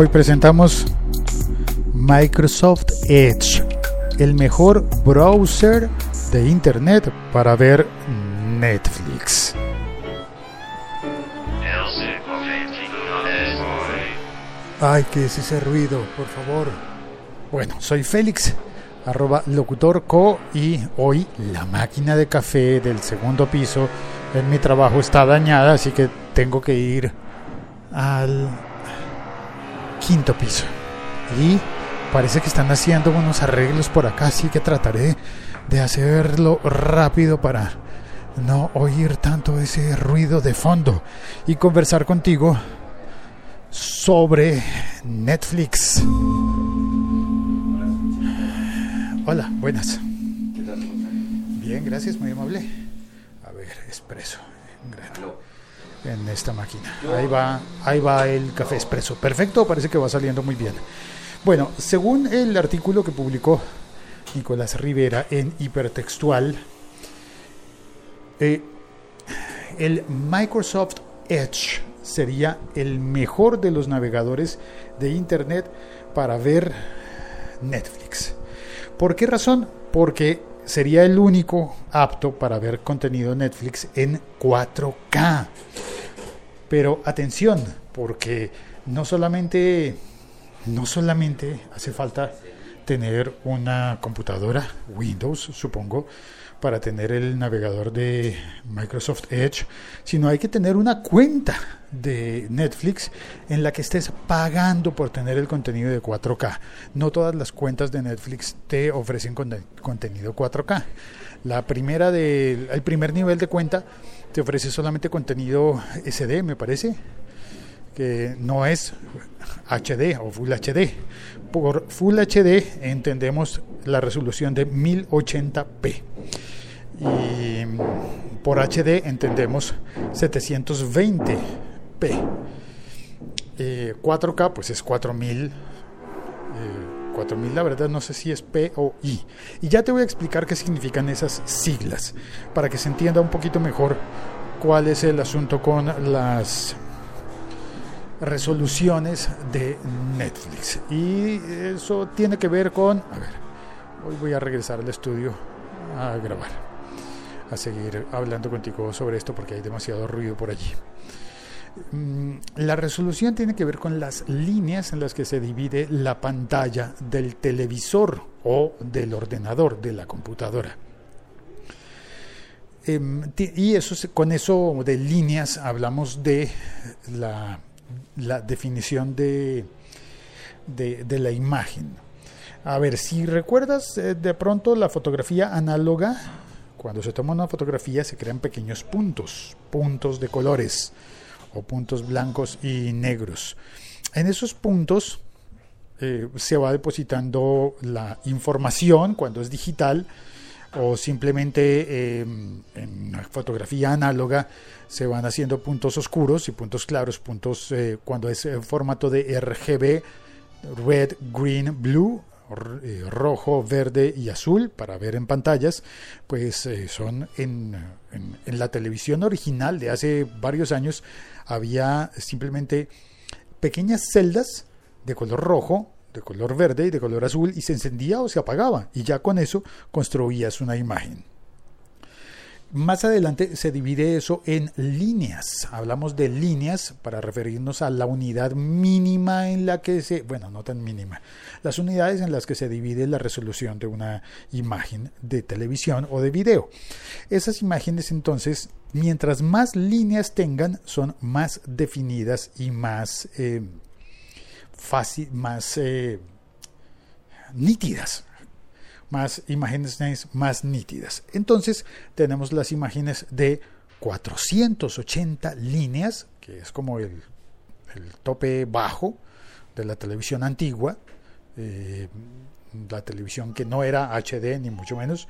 Hoy presentamos Microsoft Edge, el mejor browser de Internet para ver Netflix. Ay, ¿qué es ese ruido? Por favor. Bueno, soy Félix, arroba locutorco y hoy la máquina de café del segundo piso en mi trabajo está dañada, así que tengo que ir al quinto piso. Y parece que están haciendo unos arreglos por acá, así que trataré de hacerlo rápido para no oír tanto ese ruido de fondo y conversar contigo sobre Netflix. Hola, buenas. Bien, gracias, muy amable. A ver, expreso. En esta máquina. Ahí va, ahí va el café expreso. Perfecto, parece que va saliendo muy bien. Bueno, según el artículo que publicó Nicolás Rivera en Hipertextual, eh, el Microsoft Edge sería el mejor de los navegadores de Internet para ver Netflix. ¿Por qué razón? Porque sería el único apto para ver contenido Netflix en 4K. Pero atención, porque no solamente, no solamente hace falta tener una computadora Windows, supongo, para tener el navegador de Microsoft Edge, sino hay que tener una cuenta de Netflix en la que estés pagando por tener el contenido de 4K. No todas las cuentas de Netflix te ofrecen contenido 4K. La primera de, el primer nivel de cuenta te ofrece solamente contenido SD, me parece, que no es HD o Full HD. Por Full HD entendemos la resolución de 1080p y por HD entendemos 720p. 4K pues es 4000. 4000 la verdad no sé si es P o I. Y ya te voy a explicar qué significan esas siglas para que se entienda un poquito mejor cuál es el asunto con las resoluciones de Netflix. Y eso tiene que ver con... A ver, hoy voy a regresar al estudio a grabar a seguir hablando contigo sobre esto porque hay demasiado ruido por allí. Mm, la resolución tiene que ver con las líneas en las que se divide la pantalla del televisor o del ordenador, de la computadora. Em, y eso, con eso de líneas hablamos de la, definición de, de, la imagen. A ver, si recuerdas eh, de pronto la fotografía análoga, cuando se toma una fotografía se crean pequeños puntos, puntos de colores o puntos blancos y negros. En esos puntos eh, se va depositando la información cuando es digital o simplemente em, en fotografía análoga se van haciendo puntos oscuros y puntos claros, puntos eh, cuando es en formato de RGB, red, green, blue eh, rojo, verde y azul para ver en pantallas, pues eh, son en, en, la televisión original de hace varios años había simplemente pequeñas celdas de color rojo, de color verde y de color azul y se encendía o se apagaba y ya con eso construías una imagen. Más adelante se divide eso en líneas. Hablamos de líneas para referirnos a la unidad mínima en la que se, bueno, no tan mínima, las unidades en las que se divide la resolución de una imagen de televisión o de video. Esas imágenes entonces, mientras más líneas tengan, son más definidas y más eh, fácil, más eh, nítidas más imágenes más nítidas. Entonces tenemos las imágenes de 480 líneas, que es como el, tope bajo de la televisión antigua, eh, la televisión que no era HD ni mucho menos.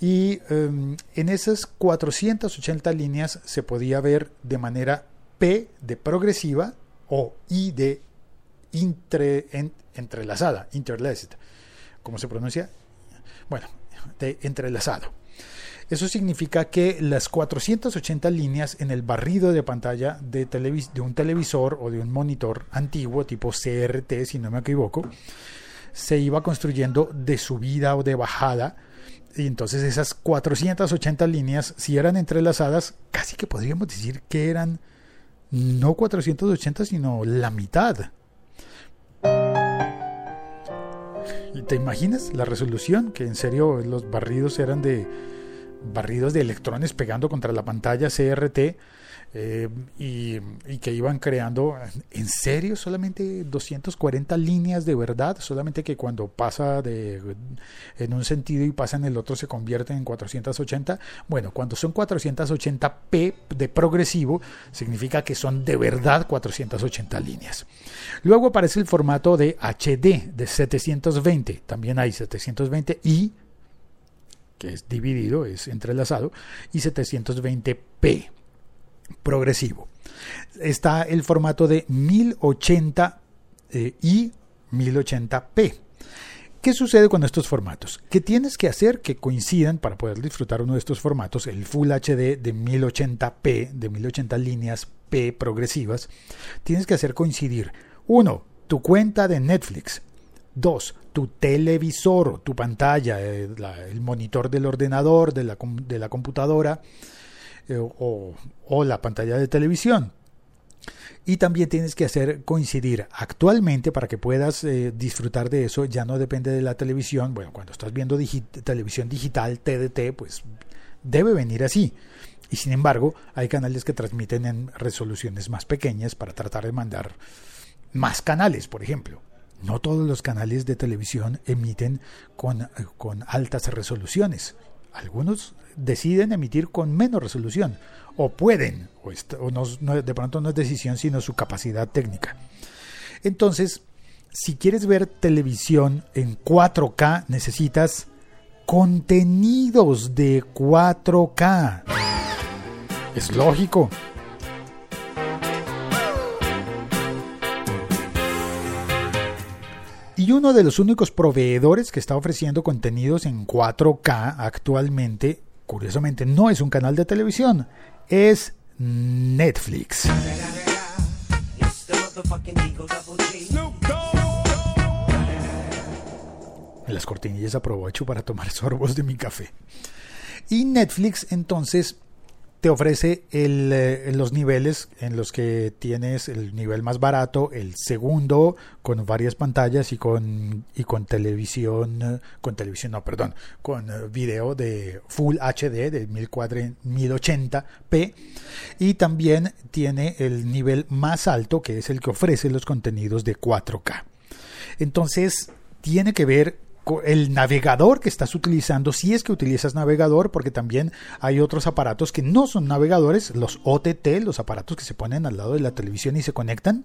Y em, en esas 480 líneas se podía ver de manera P de progresiva o I de entrelazada, interlaced, ¿cómo se pronuncia? Bueno, de entrelazado. Eso significa que las 480 líneas en el barrido de pantalla de, de un televisor o de un monitor antiguo tipo CRT, si no me equivoco, se iba construyendo de subida o de bajada. Y entonces esas 480 líneas, si eran entrelazadas, casi que podríamos decir que eran no 480, sino la mitad. ¿Y te imaginas la resolución? Que en serio los barridos eran de barridos de electrones pegando contra la pantalla CRT eh, y, que iban creando, en serio, solamente 240 líneas de verdad, solamente que cuando pasa de, en un sentido y pasa en el otro se convierte en 480. Bueno, cuando son 480p de progresivo, significa que son de verdad 480 líneas. Luego aparece el formato de HD de 720, también hay 720 y que es dividido, es entrelazado, y 720p progresivo. Está el formato de 1080 eh, y 1080p. ¿Qué sucede con estos formatos? ¿Qué tienes que hacer que coincidan para poder disfrutar uno de estos formatos? El Full HD de 1080p, de 1080 líneas P progresivas, tienes que hacer coincidir, uno, tu cuenta de Netflix, dos, tu televisor, tu pantalla, eh, el monitor del ordenador, de la, de la computadora, eh, o, la pantalla de televisión. Y también tienes que hacer coincidir actualmente para que puedas eh, disfrutar de eso. Ya no depende de la televisión. Bueno, cuando estás viendo televisión digital, TDT, pues debe venir así. Y sin embargo, hay canales que transmiten en resoluciones más pequeñas para tratar de mandar más canales, por ejemplo. No todos los canales de televisión emiten con, eh, con altas resoluciones. Algunos deciden emitir con menos resolución, o pueden, o, no, de pronto no es decisión, sino su capacidad técnica. Entonces, si quieres ver televisión en 4K, necesitas contenidos de 4K. Es lógico. Y uno de los únicos proveedores que está ofreciendo contenidos en 4K actualmente, curiosamente, no es un canal de televisión, es Netflix. En las cortinillas aprovecho para tomar sorbos de mi café. Y Netflix entonces te ofrece eh, los niveles en los que tienes el nivel más barato, el segundo con varias pantallas y con y con televisión, con televisión no, perdón, con eh, video de Full HD de 1080p y también tiene el nivel más alto que es el que ofrece los contenidos de 4K. Entonces, tiene que ver el navegador que estás utilizando, si es que utilizas navegador, porque también hay otros aparatos que no son navegadores, los OTT, los aparatos que se ponen al lado de la televisión y se conectan.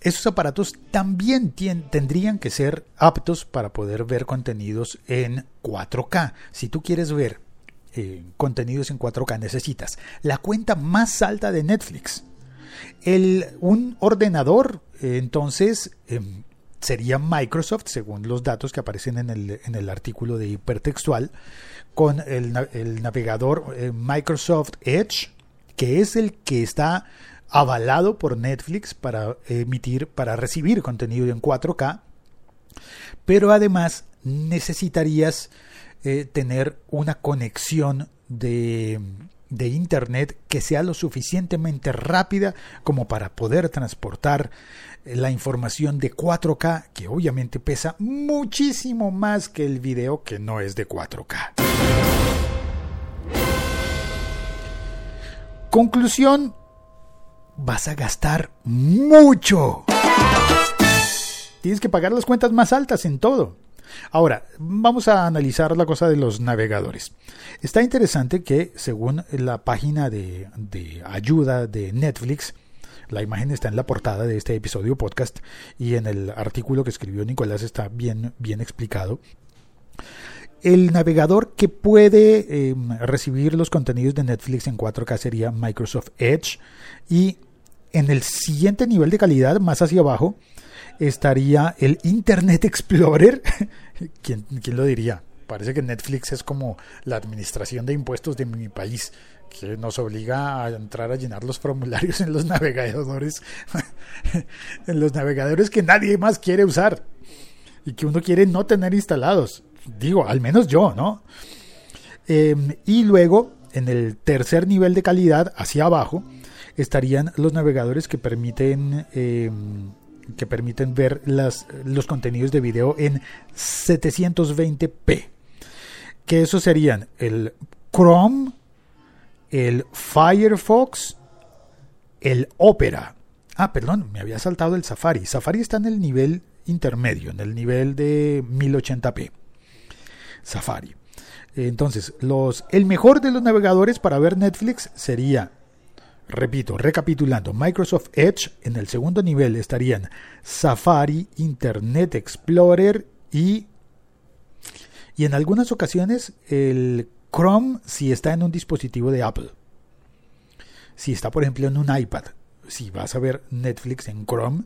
Esos aparatos también tendrían que ser aptos para poder ver contenidos en 4K. Si tú quieres ver eh, contenidos en 4K, necesitas la cuenta más alta de Netflix. El, un ordenador, eh, entonces, em, sería Microsoft, según los datos que aparecen en el, en el artículo de hipertextual, con el, navegador eh, Microsoft Edge, que es el que está avalado por Netflix para emitir, para recibir contenido en 4K, pero además necesitarías eh, tener una conexión de, de Internet que sea lo suficientemente rápida como para poder transportar la información de 4K, que obviamente pesa muchísimo más que el video que no es de 4K. Conclusión, vas a gastar mucho. Tienes que pagar las cuentas más altas en todo. Ahora, vamos a analizar la cosa de los navegadores. Está interesante que, según la página de, de ayuda de Netflix, la imagen está en la portada de este episodio podcast y en el artículo que escribió Nicolás está bien, bien explicado. El navegador que puede em, recibir los contenidos de Netflix en 4K sería Microsoft Edge y en el siguiente nivel de calidad, más hacia abajo, estaría el Internet Explorer. ¿Quién, quién lo diría? Parece que Netflix es como la administración de impuestos de mi país, que nos obliga a entrar a llenar los formularios en los navegadores, en los navegadores que nadie más quiere usar y que uno quiere no tener instalados. Digo, al menos yo, ¿no? Em, y luego, en el tercer nivel de calidad, hacia abajo, estarían los navegadores que permiten em, que permiten ver las, los contenidos de video en 720p. Que esos serían el Chrome, el Firefox, el Opera. Ah, perdón, me había saltado el Safari. Safari está en el nivel intermedio, en el nivel de 1080p. Safari. Entonces, los, el mejor de los navegadores para ver Netflix sería Repito, recapitulando, Microsoft Edge en el segundo nivel estarían Safari, Internet Explorer y, y en algunas ocasiones el Chrome si está en un dispositivo de Apple. Si está, por ejemplo, en un iPad, si vas a ver Netflix en Chrome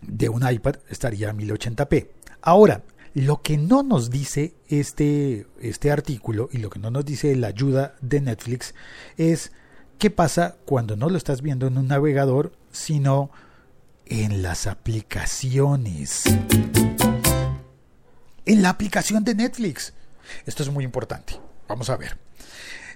de un iPad estaría a 1080p. Ahora, lo que no nos dice este, este artículo y lo que no nos dice la ayuda de Netflix es ¿Qué pasa cuando no lo estás viendo en un navegador, sino en las aplicaciones? En la aplicación de Netflix. Esto es muy importante. Vamos a ver.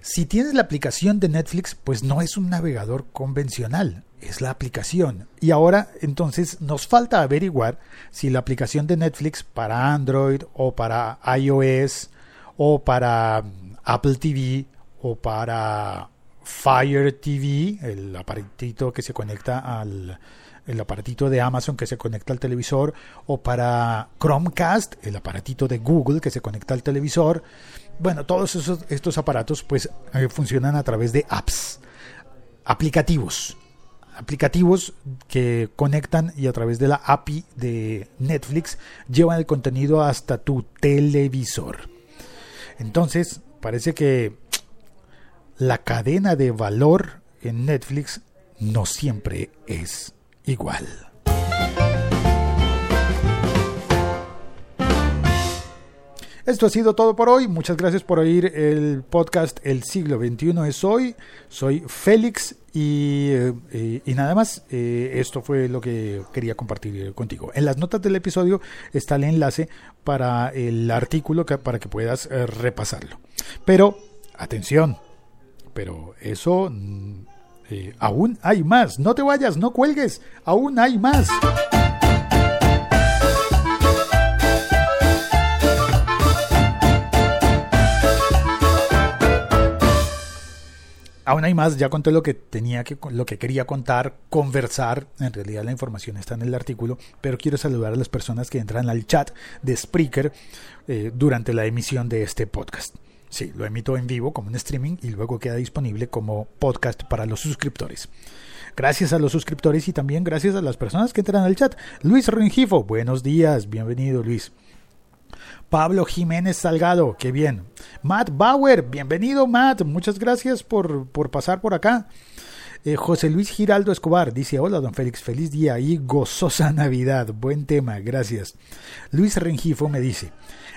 Si tienes la aplicación de Netflix, pues no es un navegador convencional, es la aplicación. Y ahora entonces nos falta averiguar si la aplicación de Netflix para Android o para iOS o para Apple TV o para Fire TV, el aparatito que se conecta al el aparatito de Amazon que se conecta al televisor o para Chromecast, el aparatito de Google que se conecta al televisor. Bueno, todos esos, estos aparatos pues eh, funcionan a través de apps, aplicativos, aplicativos que conectan y a través de la API de Netflix llevan el contenido hasta tu televisor. Entonces, parece que la cadena de valor en Netflix no siempre es igual. Esto ha sido todo por hoy. Muchas gracias por oír el podcast El siglo XXI es hoy. Soy Félix y, eh, nada más. Eh, esto fue lo que quería compartir contigo. En las notas del episodio está el enlace para el artículo para que puedas eh, repasarlo. Pero, atención, pero eso mm, eh, aún hay más. No te vayas, no cuelgues, aún hay más. Aún hay más, ya conté lo que tenía que lo que quería contar, conversar, en realidad la información está en el artículo, pero quiero saludar a las personas que entran al chat de Spreaker eh, durante la emisión de este podcast. Sí, lo emito en vivo como un streaming y luego queda disponible como podcast para los suscriptores. Gracias a los suscriptores y también gracias a las personas que entran al chat. Luis Rengifo, buenos días, bienvenido Luis. Pablo Jiménez Salgado, qué bien. Matt Bauer, bienvenido Matt, muchas gracias por, por pasar por acá. Eh, José Luis Giraldo Escobar dice, hola don Félix, feliz día y gozosa Navidad, buen tema, gracias. Luis Rengifo me dice,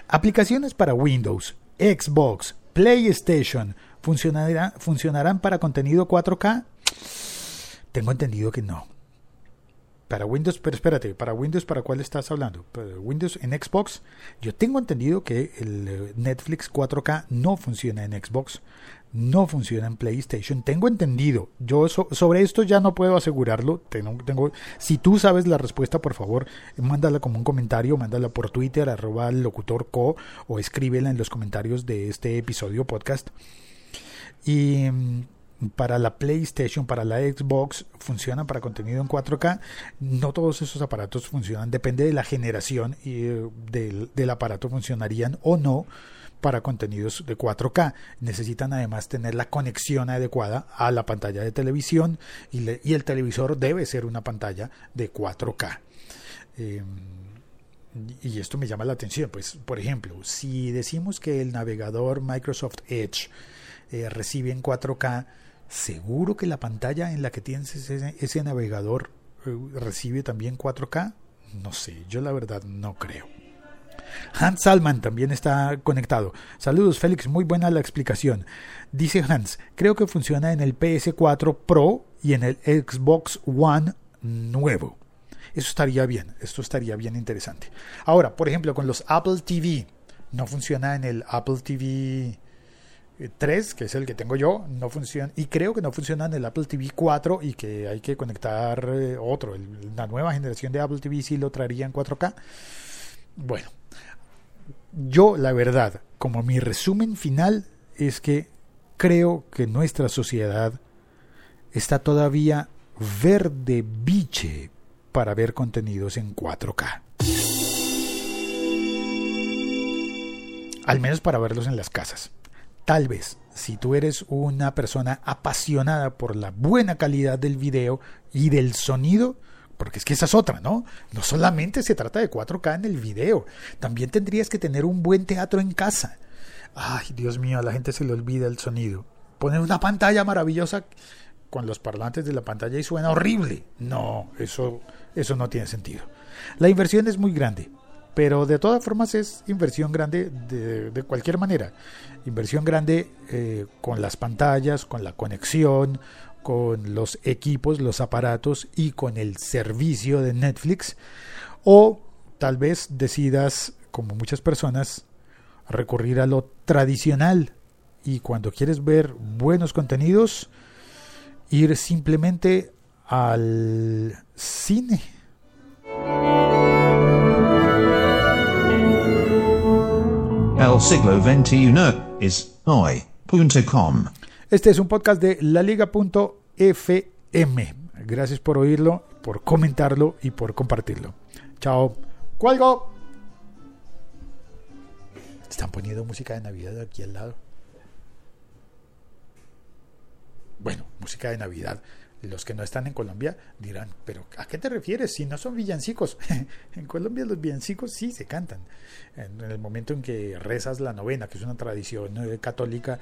aplicaciones para Windows, Xbox, PlayStation, ¿funcionarán para contenido 4K? Tengo entendido que no. Para Windows, pero espérate, para Windows, ¿para cuál estás hablando? Windows en Xbox, yo tengo entendido que el eh, Netflix 4K no funciona en Xbox, no funciona en PlayStation. Tengo entendido. Yo sobre esto ya no puedo asegurarlo. Tengo, si tú sabes la respuesta, por favor, mándala como un comentario, mándala por Twitter, arroba locutorco, o escríbela en los comentarios de este episodio podcast. Y para la PlayStation, para la Xbox, funcionan para contenido en 4K. No todos esos aparatos funcionan, depende de la generación eh, del, aparato funcionarían o no para contenidos de 4K. Necesitan además tener la conexión adecuada a la pantalla de televisión y, el televisor debe ser una pantalla de 4K. Em, y esto me llama la atención, pues por ejemplo, si decimos que el navegador Microsoft Edge eh, recibe en 4K, ¿Seguro que la pantalla en la que tienes ese, navegador eh, recibe también 4K? No sé, yo la verdad no creo. Hans Salman también está conectado. Saludos Félix, muy buena la explicación. Dice Hans, creo que funciona en el PS4 Pro y en el Xbox One nuevo. Eso estaría bien, esto estaría bien interesante. Ahora, por ejemplo, con los Apple TV, no funciona en el Apple TV 3, que es el que tengo yo, no funciona, y creo que no funciona en el Apple TV 4 y que hay que conectar eh, otro. la nueva generación de Apple TV sí lo traería en 4K. Bueno, yo la verdad, como mi resumen final es que creo que nuestra sociedad está todavía verde biche para ver contenidos en 4K. Al menos para verlos en las casas. Tal vez, si tú eres una persona apasionada por la buena calidad del video y del sonido, porque es que esa es otra, ¿no? No solamente se trata de 4K en el video, también tendrías que tener un buen teatro en casa. Ay, Dios mío, a la gente se le olvida el sonido. Poner una pantalla maravillosa con los parlantes de la pantalla y suena horrible. No, eso, eso no tiene sentido. La inversión es muy grande pero de todas formas es inversión grande de, cualquier manera. Inversión grande eh, con las pantallas, con la conexión, con los equipos, los aparatos y con el servicio de Netflix. O tal vez decidas, como muchas personas, recurrir a lo tradicional y cuando quieres ver buenos contenidos, ir simplemente al cine El siglo XXI es hoy.com. Este es un podcast de laliga.fm. Gracias por oírlo, por comentarlo y por compartirlo. Chao. ¡Cuelgo! Están poniendo música de Navidad aquí al lado. Bueno, música de Navidad. Los que no están en Colombia dirán, pero ¿a qué te refieres si no son villancicos? en Colombia los villancicos sí se cantan. En, el momento en que rezas la novena, que es una tradición eh, católica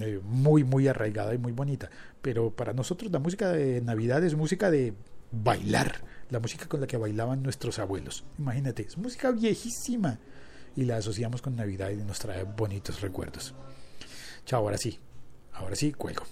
eh, muy, muy arraigada y muy bonita. Pero para nosotros la música de Navidad es música de bailar, la música con la que bailaban nuestros abuelos. Imagínate, es música viejísima y la asociamos con Navidad y nos trae bonitos recuerdos. Chao, ahora sí, ahora sí, cuelgo.